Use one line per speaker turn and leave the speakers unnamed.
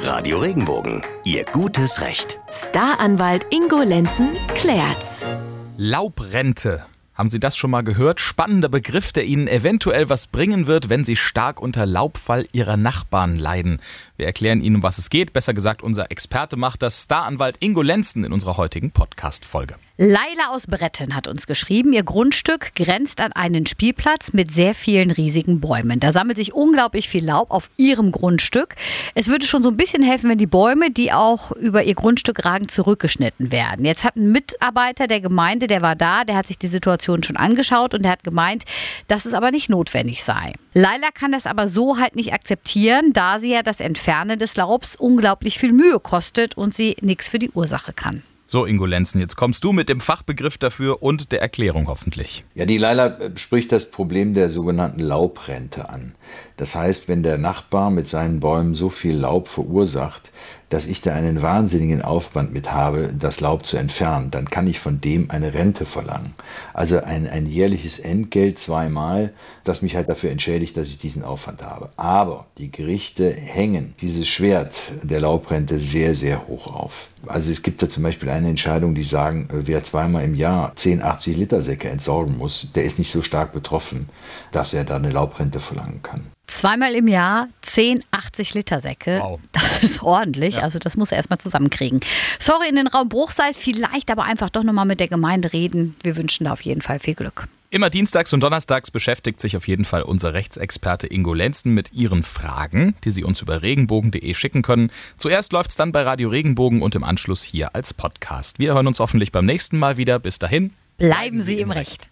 Radio Regenbogen, Ihr gutes Recht.
Staranwalt Ingo Lenzen klärt's.
Laubrente. Haben Sie das schon mal gehört? Spannender Begriff, der Ihnen eventuell was bringen wird, wenn Sie stark unter Laubfall Ihrer Nachbarn leiden. Wir erklären Ihnen, um was es geht. Besser gesagt, unser Experte macht das Staranwalt Ingo Lenzen in unserer heutigen Podcast-Folge.
Leila aus Bretten hat uns geschrieben, ihr Grundstück grenzt an einen Spielplatz mit sehr vielen riesigen Bäumen. Da sammelt sich unglaublich viel Laub auf ihrem Grundstück. Es würde schon so ein bisschen helfen, wenn die Bäume, die auch über ihr Grundstück ragen, zurückgeschnitten werden. Jetzt hat ein Mitarbeiter der Gemeinde, der war da, der hat sich die Situation schon angeschaut und der hat gemeint, dass es aber nicht notwendig sei. Leila kann das aber so halt nicht akzeptieren, da sie ja das Entfernen des Laubs unglaublich viel Mühe kostet und sie nichts für die Ursache kann.
So, Ingo Lenzen, jetzt kommst du mit dem Fachbegriff dafür und der Erklärung hoffentlich.
Ja, die Leila spricht das Problem der sogenannten Laubrente an. Das heißt, wenn der Nachbar mit seinen Bäumen so viel Laub verursacht, dass ich da einen wahnsinnigen Aufwand mit habe, das Laub zu entfernen, dann kann ich von dem eine Rente verlangen. Also ein, ein jährliches Entgelt zweimal, das mich halt dafür entschädigt, dass ich diesen Aufwand habe. Aber die Gerichte hängen dieses Schwert der Laubrente sehr, sehr hoch auf. Also es gibt da zum Beispiel eine Entscheidung, die sagen, wer zweimal im Jahr 10, 80 Liter Säcke entsorgen muss, der ist nicht so stark betroffen, dass er da eine Laubrente verlangen kann.
Zweimal im Jahr 10 80 Liter Säcke.
Wow.
Das ist ordentlich. Ja. Also das muss er erstmal zusammenkriegen. Sorry in den Raum Bruchsal, vielleicht aber einfach doch nochmal mit der Gemeinde reden. Wir wünschen da auf jeden Fall viel Glück.
Immer dienstags und donnerstags beschäftigt sich auf jeden Fall unser Rechtsexperte Ingo Lenzen mit Ihren Fragen, die Sie uns über regenbogen.de schicken können. Zuerst läuft es dann bei Radio Regenbogen und im Anschluss hier als Podcast. Wir hören uns hoffentlich beim nächsten Mal wieder. Bis dahin.
Bleiben Sie im Recht.